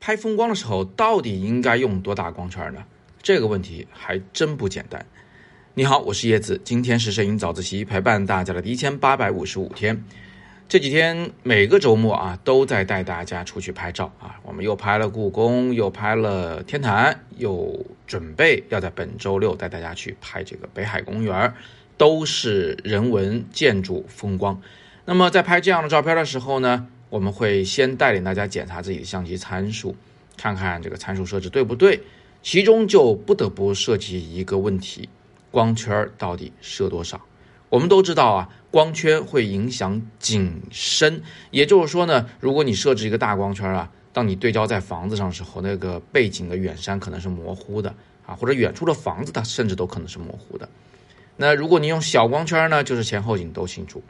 拍风光的时候，到底应该用多大光圈呢？这个问题还真不简单。你好，我是叶子，今天是摄影早自习陪伴大家的第一千八百五十五天。这几天每个周末啊，都在带大家出去拍照啊。我们又拍了故宫，又拍了天坛，又准备要在本周六带大家去拍这个北海公园，都是人文建筑风光。那么在拍这样的照片的时候呢？我们会先带领大家检查自己的相机参数，看看这个参数设置对不对。其中就不得不涉及一个问题：光圈到底设多少？我们都知道啊，光圈会影响景深。也就是说呢，如果你设置一个大光圈啊，当你对焦在房子上的时候，那个背景的远山可能是模糊的啊，或者远处的房子它甚至都可能是模糊的。那如果你用小光圈呢，就是前后景都清楚。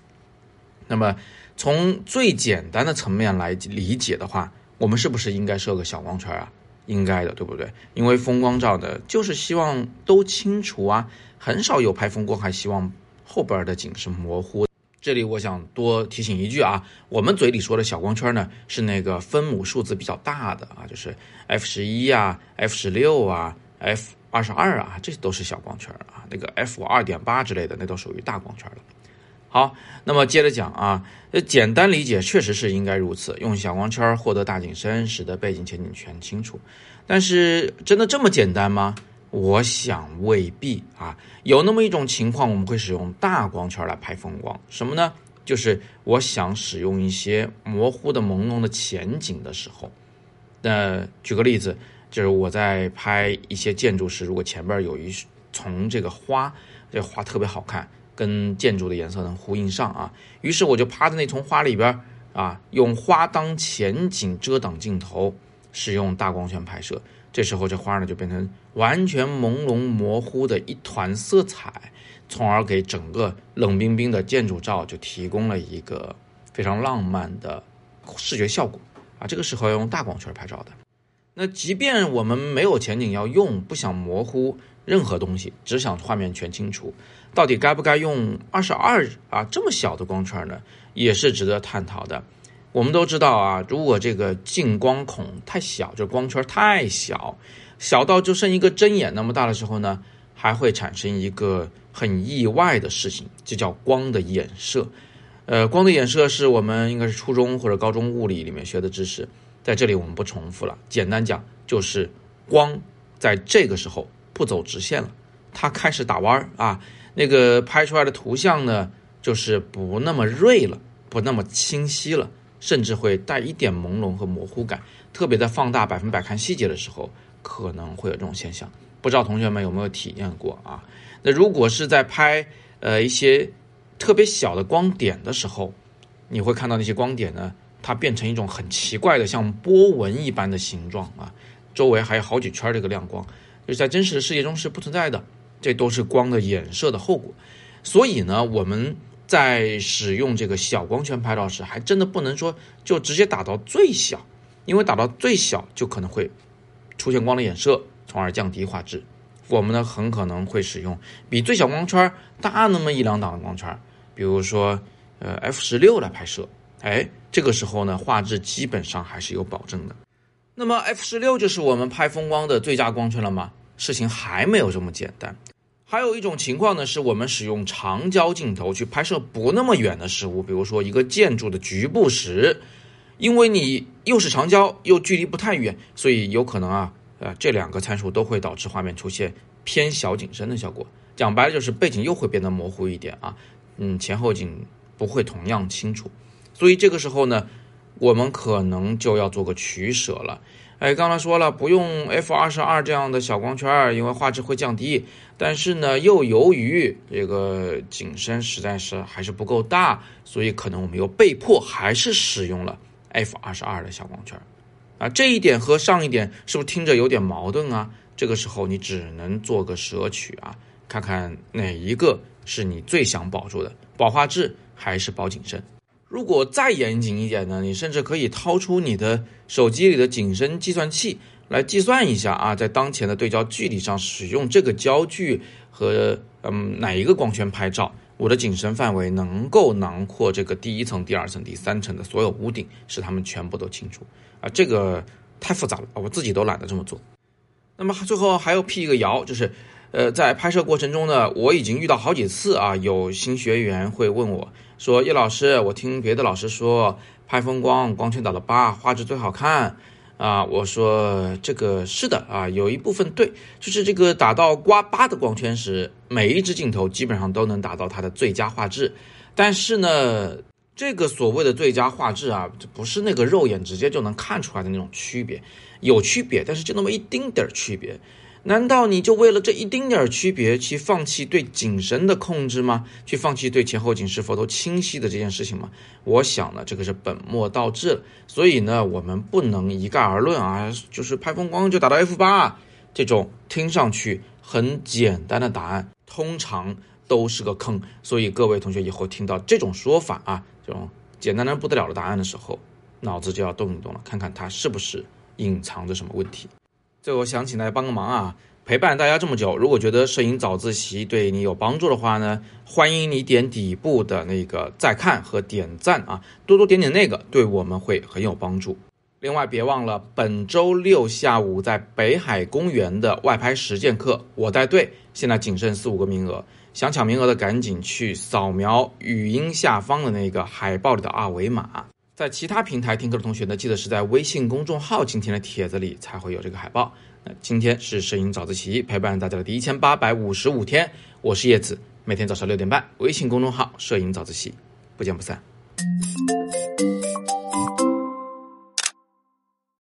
那么。从最简单的层面来理解的话，我们是不是应该设个小光圈啊？应该的，对不对？因为风光照的就是希望都清楚啊，很少有拍风光还希望后边的景是模糊。这里我想多提醒一句啊，我们嘴里说的小光圈呢，是那个分母数字比较大的啊，就是 f 十一啊、f 十六啊、f 二十二啊，这都是小光圈啊。那个 f 二点八之类的，那都属于大光圈了。好，那么接着讲啊，呃，简单理解确实是应该如此，用小光圈获得大景深，使得背景前景全清楚。但是真的这么简单吗？我想未必啊。有那么一种情况，我们会使用大光圈来拍风光，什么呢？就是我想使用一些模糊的、朦胧的前景的时候。那举个例子，就是我在拍一些建筑时，如果前边有一丛这个花，这花特别好看。跟建筑的颜色能呼应上啊，于是我就趴在那丛花里边啊，用花当前景遮挡镜头，使用大光圈拍摄。这时候这花呢就变成完全朦胧模糊的一团色彩，从而给整个冷冰冰的建筑照就提供了一个非常浪漫的视觉效果啊。这个时候要用大光圈拍照的。那即便我们没有前景要用，不想模糊任何东西，只想画面全清楚。到底该不该用二十二啊这么小的光圈呢？也是值得探讨的。我们都知道啊，如果这个进光孔太小，就光圈太小，小到就剩一个针眼那么大的时候呢，还会产生一个很意外的事情，就叫光的衍射。呃，光的衍射是我们应该是初中或者高中物理里面学的知识，在这里我们不重复了。简单讲，就是光在这个时候不走直线了，它开始打弯儿啊。那个拍出来的图像呢，就是不那么锐了，不那么清晰了，甚至会带一点朦胧和模糊感。特别在放大百分百看细节的时候，可能会有这种现象。不知道同学们有没有体验过啊？那如果是在拍呃一些特别小的光点的时候，你会看到那些光点呢，它变成一种很奇怪的像波纹一般的形状啊，周围还有好几圈这个亮光，就是在真实的世界中是不存在的。这都是光的衍射的后果，所以呢，我们在使用这个小光圈拍照时，还真的不能说就直接打到最小，因为打到最小就可能会出现光的衍射，从而降低画质。我们呢，很可能会使用比最小光圈大那么一两档的光圈，比如说呃 f 十六来拍摄，哎，这个时候呢，画质基本上还是有保证的。那么 f 十六就是我们拍风光的最佳光圈了吗？事情还没有这么简单。还有一种情况呢，是我们使用长焦镜头去拍摄不那么远的事物，比如说一个建筑的局部时，因为你又是长焦又距离不太远，所以有可能啊，呃，这两个参数都会导致画面出现偏小景深的效果。讲白了就是背景又会变得模糊一点啊，嗯，前后景不会同样清楚。所以这个时候呢，我们可能就要做个取舍了。哎，刚才说了不用 f 二十二这样的小光圈，因为画质会降低。但是呢，又由于这个景深实在是还是不够大，所以可能我们又被迫还是使用了 f 二十二的小光圈。啊，这一点和上一点是不是听着有点矛盾啊？这个时候你只能做个舍取啊，看看哪一个是你最想保住的，保画质还是保景深？如果再严谨一点呢，你甚至可以掏出你的手机里的景深计算器来计算一下啊，在当前的对焦距离上使用这个焦距和嗯哪一个光圈拍照，我的景深范围能够囊括这个第一层、第二层、第三层的所有屋顶，使它们全部都清楚啊。这个太复杂了，我自己都懒得这么做。那么最后还要辟一个谣，就是，呃，在拍摄过程中呢，我已经遇到好几次啊，有新学员会问我说：“叶老师，我听别的老师说拍风光，光圈打到八，画质最好看。”啊，我说这个是的啊，有一部分对，就是这个打到刮八的光圈时，每一只镜头基本上都能达到它的最佳画质。但是呢，这个所谓的最佳画质啊，不是那个肉眼直接就能看出来的那种区别，有区别，但是就那么一丁点儿区别。难道你就为了这一丁点儿区别去放弃对景深的控制吗？去放弃对前后景是否都清晰的这件事情吗？我想呢，这个是本末倒置了。所以呢，我们不能一概而论啊，就是拍风光就打到 F 八这种听上去很简单的答案，通常都是个坑。所以各位同学以后听到这种说法啊，这种简单的不得了的答案的时候，脑子就要动一动了，看看它是不是隐藏着什么问题。最后想请大家帮个忙啊，陪伴大家这么久，如果觉得摄影早自习对你有帮助的话呢，欢迎你点底部的那个再看和点赞啊，多多点点那个，对我们会很有帮助。另外别忘了本周六下午在北海公园的外拍实践课，我带队，现在仅剩四五个名额，想抢名额的赶紧去扫描语音下方的那个海报里的二维码。在其他平台听课的同学呢，记得是在微信公众号今天的帖子里才会有这个海报。那今天是摄影早自习陪伴大家的第一千八百五十五天，我是叶子，每天早上六点半，微信公众号摄影早自习，不见不散。